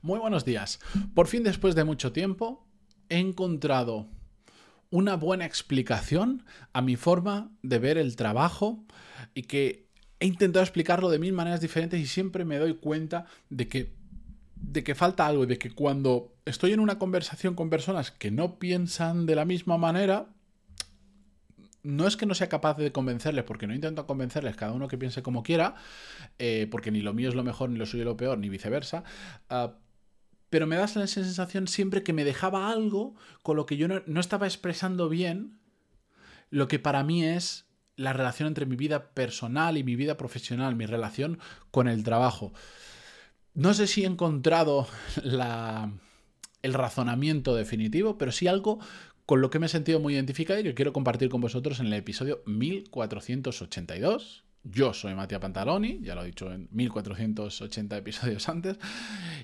Muy buenos días. Por fin, después de mucho tiempo, he encontrado una buena explicación a mi forma de ver el trabajo y que he intentado explicarlo de mil maneras diferentes y siempre me doy cuenta de que, de que falta algo y de que cuando estoy en una conversación con personas que no piensan de la misma manera, no es que no sea capaz de convencerles, porque no intento convencerles cada uno que piense como quiera, eh, porque ni lo mío es lo mejor, ni lo suyo lo peor, ni viceversa. Uh, pero me da esa sensación siempre que me dejaba algo con lo que yo no, no estaba expresando bien lo que para mí es la relación entre mi vida personal y mi vida profesional, mi relación con el trabajo. No sé si he encontrado la, el razonamiento definitivo, pero sí algo con lo que me he sentido muy identificado y que quiero compartir con vosotros en el episodio 1482. Yo soy Matías Pantaloni, ya lo he dicho en 1480 episodios antes,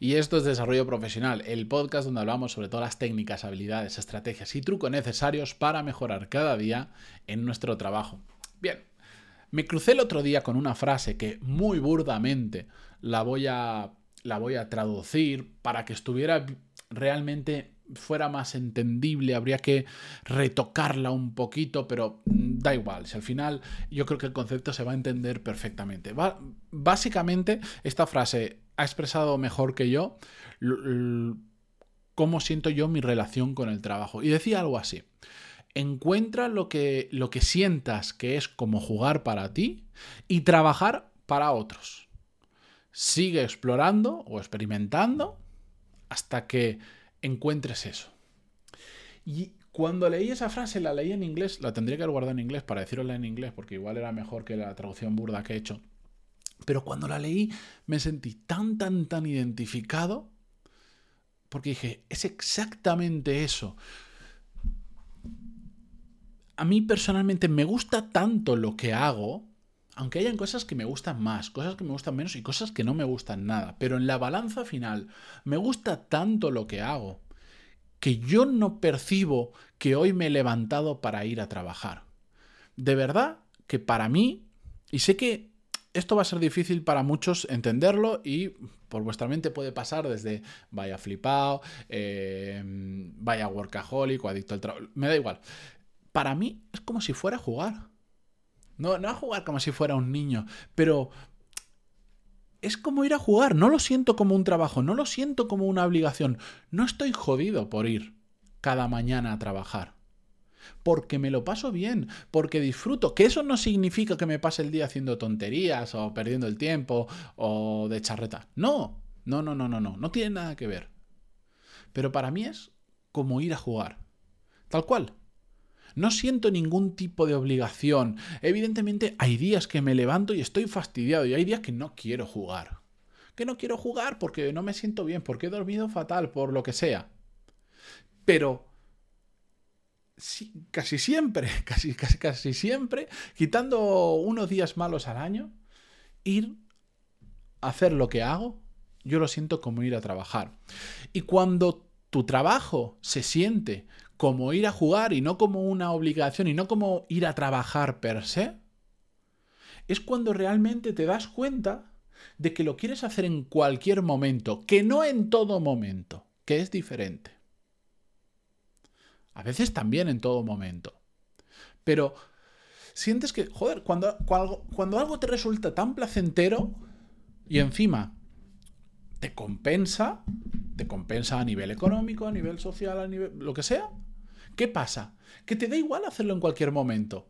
y esto es Desarrollo Profesional, el podcast donde hablamos sobre todas las técnicas, habilidades, estrategias y trucos necesarios para mejorar cada día en nuestro trabajo. Bien, me crucé el otro día con una frase que muy burdamente la voy a, la voy a traducir para que estuviera realmente fuera más entendible, habría que retocarla un poquito, pero mm, da igual, si al final yo creo que el concepto se va a entender perfectamente. básicamente, esta frase ha expresado mejor que yo cómo siento yo mi relación con el trabajo. Y decía algo así. Encuentra lo que, lo que sientas que es como jugar para ti y trabajar para otros. Sigue explorando o experimentando hasta que encuentres eso. Y cuando leí esa frase, la leí en inglés, la tendría que guardar en inglés para decirla en inglés, porque igual era mejor que la traducción burda que he hecho. Pero cuando la leí me sentí tan, tan, tan identificado, porque dije, es exactamente eso. A mí personalmente me gusta tanto lo que hago, aunque hayan cosas que me gustan más, cosas que me gustan menos y cosas que no me gustan nada, pero en la balanza final me gusta tanto lo que hago que yo no percibo que hoy me he levantado para ir a trabajar. De verdad que para mí, y sé que esto va a ser difícil para muchos entenderlo y por vuestra mente puede pasar desde vaya flipado, eh, vaya workaholic o adicto al trabajo, me da igual. Para mí es como si fuera a jugar. No, no a jugar como si fuera un niño, pero es como ir a jugar. No lo siento como un trabajo, no lo siento como una obligación. No estoy jodido por ir cada mañana a trabajar. Porque me lo paso bien, porque disfruto. Que eso no significa que me pase el día haciendo tonterías o perdiendo el tiempo o de charreta. No, no, no, no, no, no. No tiene nada que ver. Pero para mí es como ir a jugar. Tal cual. No siento ningún tipo de obligación. Evidentemente hay días que me levanto y estoy fastidiado y hay días que no quiero jugar. Que no quiero jugar porque no me siento bien, porque he dormido fatal, por lo que sea. Pero casi siempre, casi, casi, casi siempre, quitando unos días malos al año, ir a hacer lo que hago, yo lo siento como ir a trabajar. Y cuando tu trabajo se siente como ir a jugar y no como una obligación y no como ir a trabajar per se, es cuando realmente te das cuenta de que lo quieres hacer en cualquier momento, que no en todo momento, que es diferente. A veces también en todo momento. Pero sientes que, joder, cuando, cuando, algo te resulta tan placentero y encima te compensa, te compensa a nivel económico, a nivel social, a nivel lo que sea, ¿Qué pasa? Que te da igual hacerlo en cualquier momento.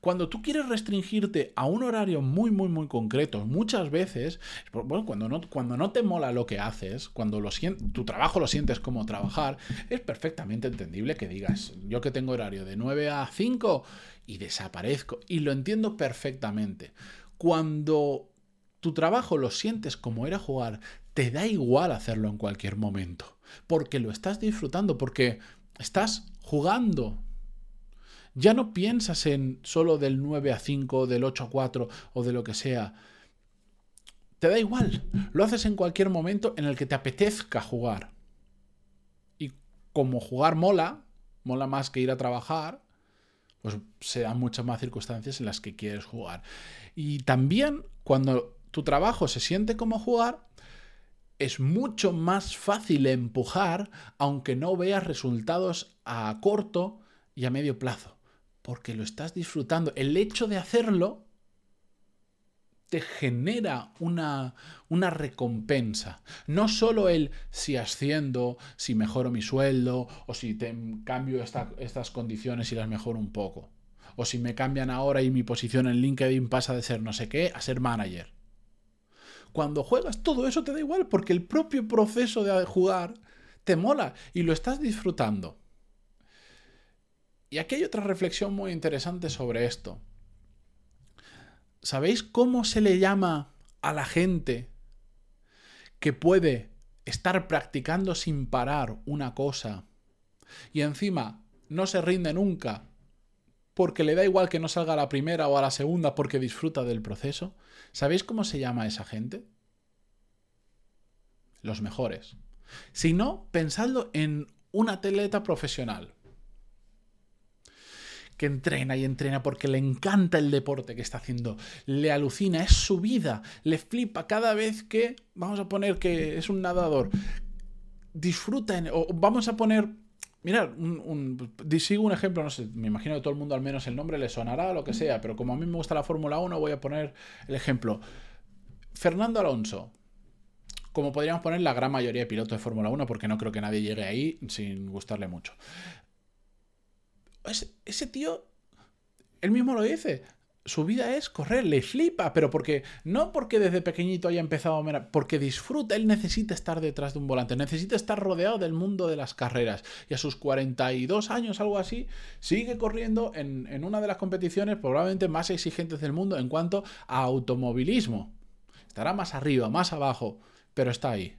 Cuando tú quieres restringirte a un horario muy, muy, muy concreto, muchas veces, bueno, cuando no, cuando no te mola lo que haces, cuando lo tu trabajo lo sientes como trabajar, es perfectamente entendible que digas, yo que tengo horario de 9 a 5 y desaparezco, y lo entiendo perfectamente. Cuando tu trabajo lo sientes como era jugar, te da igual hacerlo en cualquier momento, porque lo estás disfrutando, porque Estás jugando. Ya no piensas en solo del 9 a 5, del 8 a 4 o de lo que sea. Te da igual. Lo haces en cualquier momento en el que te apetezca jugar. Y como jugar mola, mola más que ir a trabajar, pues se dan muchas más circunstancias en las que quieres jugar. Y también cuando tu trabajo se siente como jugar, es mucho más fácil empujar aunque no veas resultados a corto y a medio plazo, porque lo estás disfrutando. El hecho de hacerlo te genera una, una, recompensa. No solo el si asciendo, si mejoro mi sueldo, o si te cambio estas condiciones y las mejoro un poco. O si me cambian ahora y mi posición en LinkedIn pasa de ser no sé qué a ser manager. Cuando juegas todo eso te da igual porque el propio proceso de jugar te mola y lo estás disfrutando. Y aquí hay otra reflexión muy interesante sobre esto. ¿Sabéis cómo se le llama a la gente que puede estar practicando sin parar una cosa y encima no se rinde nunca porque le da igual que no salga a la primera o a la segunda porque disfruta del proceso? ¿Sabéis cómo se llama esa gente? Los mejores. Si no, pensadlo en un atleta profesional que entrena y entrena porque le encanta el deporte que está haciendo, le alucina, es su vida, le flipa cada vez que, vamos a poner que es un nadador, disfruta, o vamos a poner Mirad, un, un, sigo un ejemplo, no sé, me imagino que todo el mundo al menos el nombre le sonará, lo que sea, pero como a mí me gusta la Fórmula 1, voy a poner el ejemplo. Fernando Alonso, como podríamos poner la gran mayoría de pilotos de Fórmula 1, porque no creo que nadie llegue ahí sin gustarle mucho. ese tío, él mismo lo dice, su vida es correr, le flipa, pero porque no porque desde pequeñito haya empezado a porque disfruta, él necesita estar detrás de un volante, necesita estar rodeado del mundo de las carreras. Y a sus 42 años, algo así, sigue corriendo en, en una de las competiciones probablemente más exigentes del mundo en cuanto a automovilismo. Estará más arriba, más abajo, pero está ahí.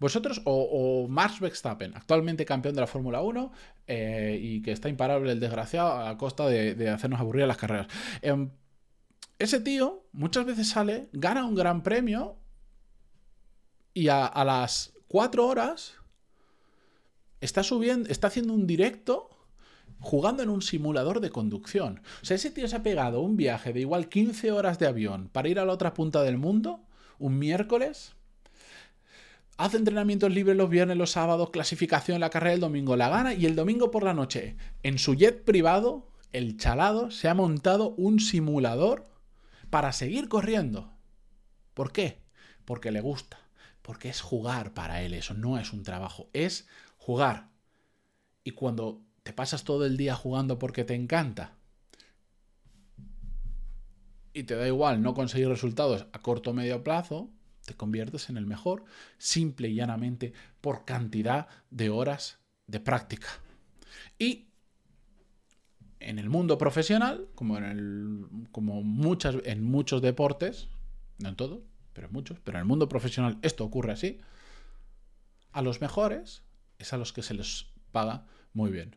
Vosotros, o, Max Verstappen, actualmente campeón de la Fórmula 1 eh, y que está imparable el desgraciado a costa de, hacernos aburrir las carreras. Em, ese tío muchas veces sale, gana un gran premio y a, las 4 horas está subiendo, está haciendo un directo jugando en un simulador de conducción. O sea, ese tío se ha pegado un viaje de igual 15 horas de avión para ir a la otra punta del mundo un miércoles hace entrenamientos libres los viernes, los sábados, clasificación en la carrera el domingo, la gana y el domingo por la noche, en su jet privado, el chalado se ha montado un simulador para seguir corriendo. ¿Por qué? Porque le gusta, porque es jugar para él, eso no es un trabajo, es jugar. Y cuando te pasas todo el día jugando porque te encanta y te da igual no conseguir resultados a corto o medio plazo, te conviertes en el mejor simple y llanamente por cantidad de horas de práctica. Y en el mundo profesional, como en, el, como muchas, en muchos deportes, no en todos, pero en muchos, pero en el mundo profesional esto ocurre así, a los mejores es a los que se les paga muy bien.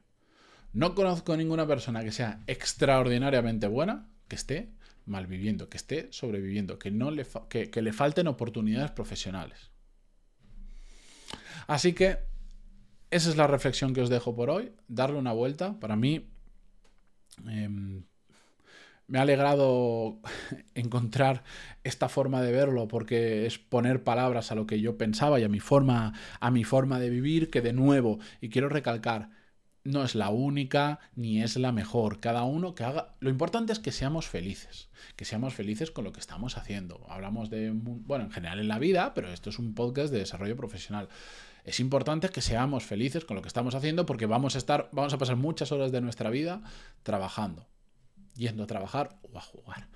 No conozco ninguna persona que sea extraordinariamente buena, que esté malviviendo, que esté sobreviviendo, que, no le, que, le falten oportunidades profesionales. Así que esa es la reflexión que os dejo por hoy. Darle una vuelta. Para mí em, me ha alegrado encontrar esta forma de verlo porque es poner palabras a lo que yo pensaba y a mi forma, a mi forma de vivir que de nuevo, y quiero recalcar, no es la única ni es la mejor. Cada uno que haga... Lo importante es que seamos felices, que seamos felices con lo que estamos haciendo. Hablamos de, bueno, en general en la vida, pero esto es un podcast de desarrollo profesional. Es importante que seamos felices con lo que estamos haciendo porque vamos a estar, vamos a pasar muchas horas de nuestra vida trabajando yendo a trabajar o a jugar.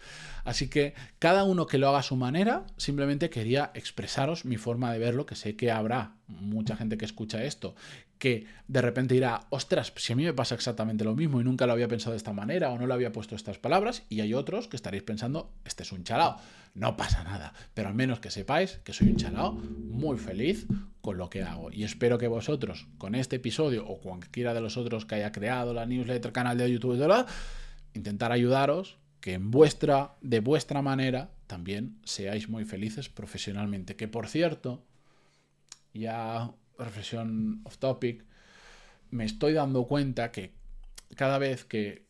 Así que cada uno que lo haga a su manera, simplemente quería expresaros mi forma de verlo, que sé que habrá mucha gente que escucha esto, que de repente dirá, ostras, si a mí me pasa exactamente lo mismo y nunca lo había pensado de esta manera o no le había puesto estas palabras, y hay otros que estaréis pensando, este es un chalao. No pasa nada, pero al menos que sepáis que soy un chalao muy feliz con lo que hago. Y espero que vosotros, con este episodio o cualquiera de los otros que haya creado la newsletter, canal de YouTube, etc., intentar ayudaros que en vuestra, de vuestra manera, también seáis muy felices profesionalmente. Que por cierto, ya reflexión off topic, me estoy dando cuenta que cada vez que,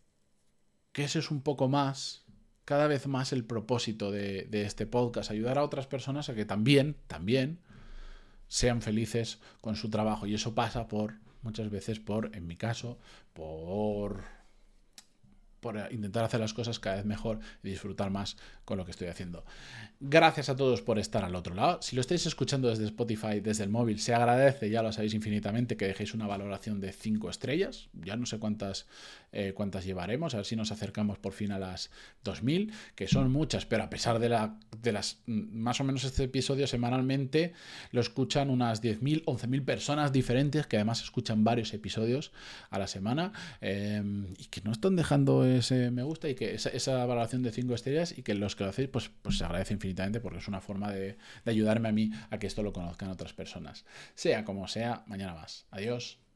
que ese es un poco más cada vez más el propósito de, de este podcast, ayudar a otras personas a que también, también, sean felices con su trabajo. Y eso pasa por, muchas veces, por, en mi caso, por por intentar hacer las cosas cada vez mejor y disfrutar más con lo que estoy haciendo. Gracias a todos por estar al otro lado. Si lo estáis escuchando desde Spotify, desde el móvil, se agradece, ya lo sabéis infinitamente, que dejéis una valoración de 5 estrellas. Ya no sé cuántas, eh, cuántas llevaremos, a ver si nos acercamos por fin a las 2000, que son muchas, pero a pesar de, la, de las mm, más o menos este episodio semanalmente, lo escuchan unas 10.000, 11.000 personas diferentes que además escuchan varios episodios a la semana eh, y que no están dejando ese me gusta y que esa, valoración de 5 estrellas y que los que lo hacéis, pues, pues se agradece infinitamente porque es una forma de, de ayudarme a mí a que esto lo conozcan otras personas. Sea como sea, mañana más. Adiós.